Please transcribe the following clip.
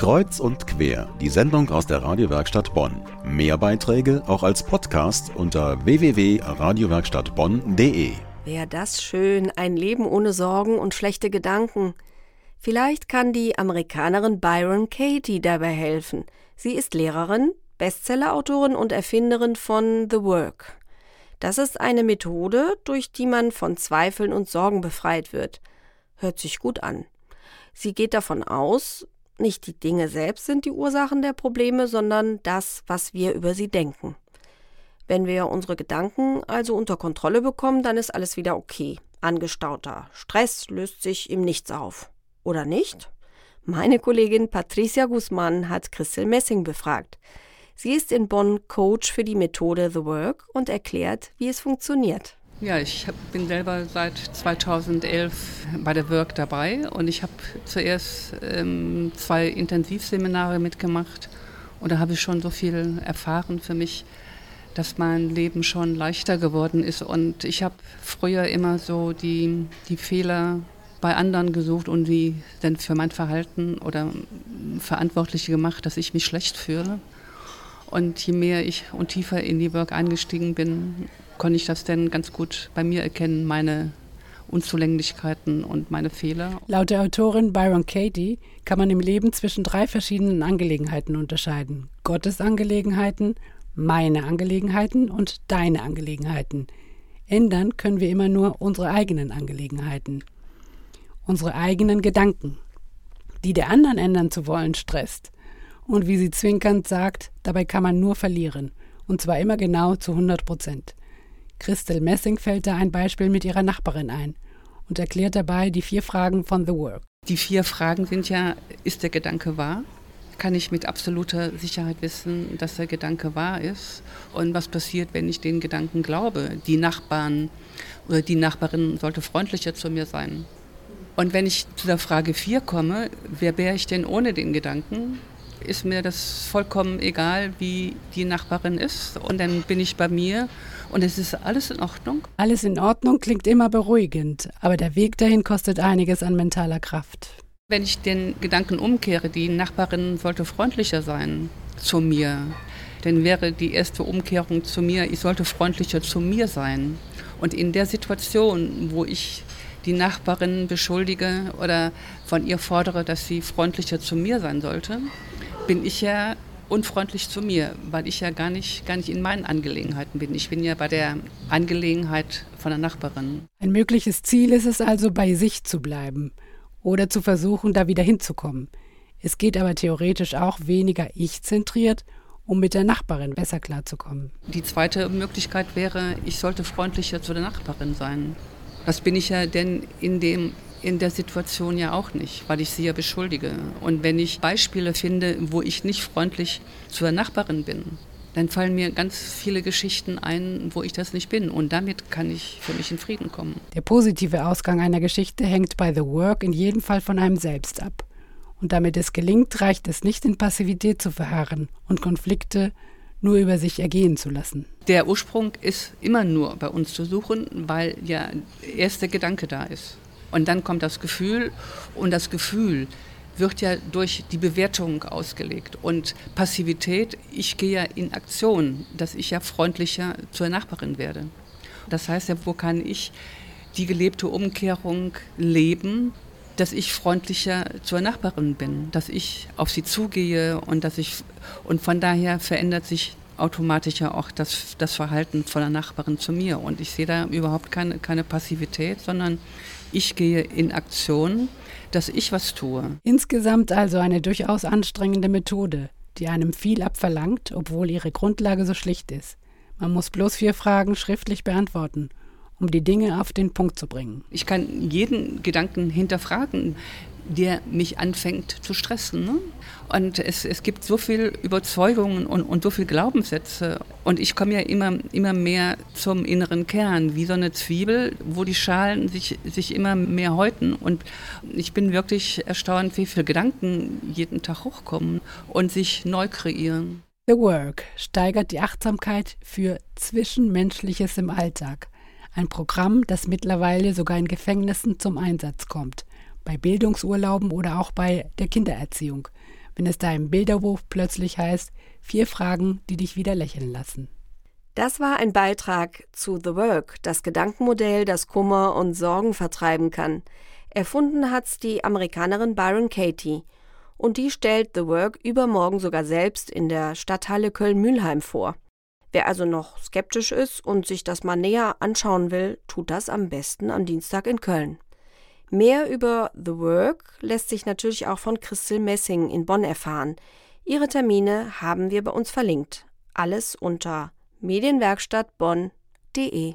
Kreuz und quer, die Sendung aus der Radiowerkstatt Bonn. Mehr Beiträge auch als Podcast unter www.radiowerkstattbonn.de. Wäre das schön, ein Leben ohne Sorgen und schlechte Gedanken. Vielleicht kann die Amerikanerin Byron Katie dabei helfen. Sie ist Lehrerin, Bestsellerautorin und Erfinderin von The Work. Das ist eine Methode, durch die man von Zweifeln und Sorgen befreit wird. Hört sich gut an. Sie geht davon aus, nicht die Dinge selbst sind die Ursachen der Probleme, sondern das, was wir über sie denken. Wenn wir unsere Gedanken also unter Kontrolle bekommen, dann ist alles wieder okay. Angestauter Stress löst sich im Nichts auf. Oder nicht? Meine Kollegin Patricia Guzman hat Christel Messing befragt. Sie ist in Bonn Coach für die Methode The Work und erklärt, wie es funktioniert. Ja, ich bin selber seit 2011 bei der Work dabei und ich habe zuerst ähm, zwei Intensivseminare mitgemacht und da habe ich schon so viel erfahren für mich, dass mein Leben schon leichter geworden ist und ich habe früher immer so die, die Fehler bei anderen gesucht und die dann für mein Verhalten oder Verantwortliche gemacht, dass ich mich schlecht fühle. Und je mehr ich und tiefer in die Work eingestiegen bin, konnte ich das denn ganz gut bei mir erkennen, meine Unzulänglichkeiten und meine Fehler. Laut der Autorin Byron Katie kann man im Leben zwischen drei verschiedenen Angelegenheiten unterscheiden. Gottes Angelegenheiten, meine Angelegenheiten und deine Angelegenheiten. Ändern können wir immer nur unsere eigenen Angelegenheiten. Unsere eigenen Gedanken. Die der anderen ändern zu wollen, stresst. Und wie sie zwinkernd sagt, dabei kann man nur verlieren. Und zwar immer genau zu 100 Prozent. Christel Messing fällt da ein Beispiel mit ihrer Nachbarin ein und erklärt dabei die vier Fragen von The Work. Die vier Fragen sind ja, ist der Gedanke wahr? Kann ich mit absoluter Sicherheit wissen, dass der Gedanke wahr ist? Und was passiert, wenn ich den Gedanken glaube? Die Nachbarn oder die Nachbarin sollte freundlicher zu mir sein. Und wenn ich zu der Frage 4 komme, wer wäre ich denn ohne den Gedanken? Ist mir das vollkommen egal, wie die Nachbarin ist. Und dann bin ich bei mir und es ist alles in Ordnung? Alles in Ordnung klingt immer beruhigend, aber der Weg dahin kostet einiges an mentaler Kraft. Wenn ich den Gedanken umkehre, die Nachbarin sollte freundlicher sein zu mir, dann wäre die erste Umkehrung zu mir, ich sollte freundlicher zu mir sein. Und in der Situation, wo ich die Nachbarin beschuldige oder von ihr fordere, dass sie freundlicher zu mir sein sollte, bin ich ja unfreundlich zu mir, weil ich ja gar nicht, gar nicht in meinen Angelegenheiten bin. Ich bin ja bei der Angelegenheit von der Nachbarin. Ein mögliches Ziel ist es also, bei sich zu bleiben oder zu versuchen, da wieder hinzukommen. Es geht aber theoretisch auch weniger ich-zentriert, um mit der Nachbarin besser klarzukommen. Die zweite Möglichkeit wäre, ich sollte freundlicher zu der Nachbarin sein. Das bin ich ja denn in dem in der Situation ja auch nicht, weil ich sie ja beschuldige. Und wenn ich Beispiele finde, wo ich nicht freundlich zur Nachbarin bin, dann fallen mir ganz viele Geschichten ein, wo ich das nicht bin. Und damit kann ich für mich in Frieden kommen. Der positive Ausgang einer Geschichte hängt bei The Work in jedem Fall von einem selbst ab. Und damit es gelingt, reicht es nicht, in Passivität zu verharren und Konflikte nur über sich ergehen zu lassen. Der Ursprung ist immer nur bei uns zu suchen, weil ja erst der Gedanke da ist. Und dann kommt das Gefühl und das Gefühl wird ja durch die Bewertung ausgelegt. Und Passivität, ich gehe ja in Aktion, dass ich ja freundlicher zur Nachbarin werde. Das heißt ja, wo kann ich die gelebte Umkehrung leben, dass ich freundlicher zur Nachbarin bin, dass ich auf sie zugehe und dass ich und von daher verändert sich automatisch ja auch das, das Verhalten von der Nachbarin zu mir. Und ich sehe da überhaupt keine, keine Passivität, sondern ich gehe in Aktion, dass ich was tue. Insgesamt also eine durchaus anstrengende Methode, die einem viel abverlangt, obwohl ihre Grundlage so schlicht ist. Man muss bloß vier Fragen schriftlich beantworten, um die Dinge auf den Punkt zu bringen. Ich kann jeden Gedanken hinterfragen der mich anfängt zu stressen. Ne? Und es, es gibt so viel Überzeugungen und, und so viel Glaubenssätze. Und ich komme ja immer, immer mehr zum inneren Kern, wie so eine Zwiebel, wo die Schalen sich, sich immer mehr häuten. Und ich bin wirklich erstaunt, wie viele Gedanken jeden Tag hochkommen und sich neu kreieren. The Work steigert die Achtsamkeit für Zwischenmenschliches im Alltag. Ein Programm, das mittlerweile sogar in Gefängnissen zum Einsatz kommt bei Bildungsurlauben oder auch bei der Kindererziehung, wenn es da im Bilderwurf plötzlich heißt, vier Fragen, die dich wieder lächeln lassen. Das war ein Beitrag zu The Work, das Gedankenmodell, das Kummer und Sorgen vertreiben kann. Erfunden hat's die Amerikanerin Byron Katie. Und die stellt The Work übermorgen sogar selbst in der Stadthalle Köln-Mühlheim vor. Wer also noch skeptisch ist und sich das mal näher anschauen will, tut das am besten am Dienstag in Köln. Mehr über The Work lässt sich natürlich auch von Christel Messing in Bonn erfahren. Ihre Termine haben wir bei uns verlinkt. Alles unter medienwerkstattbonn.de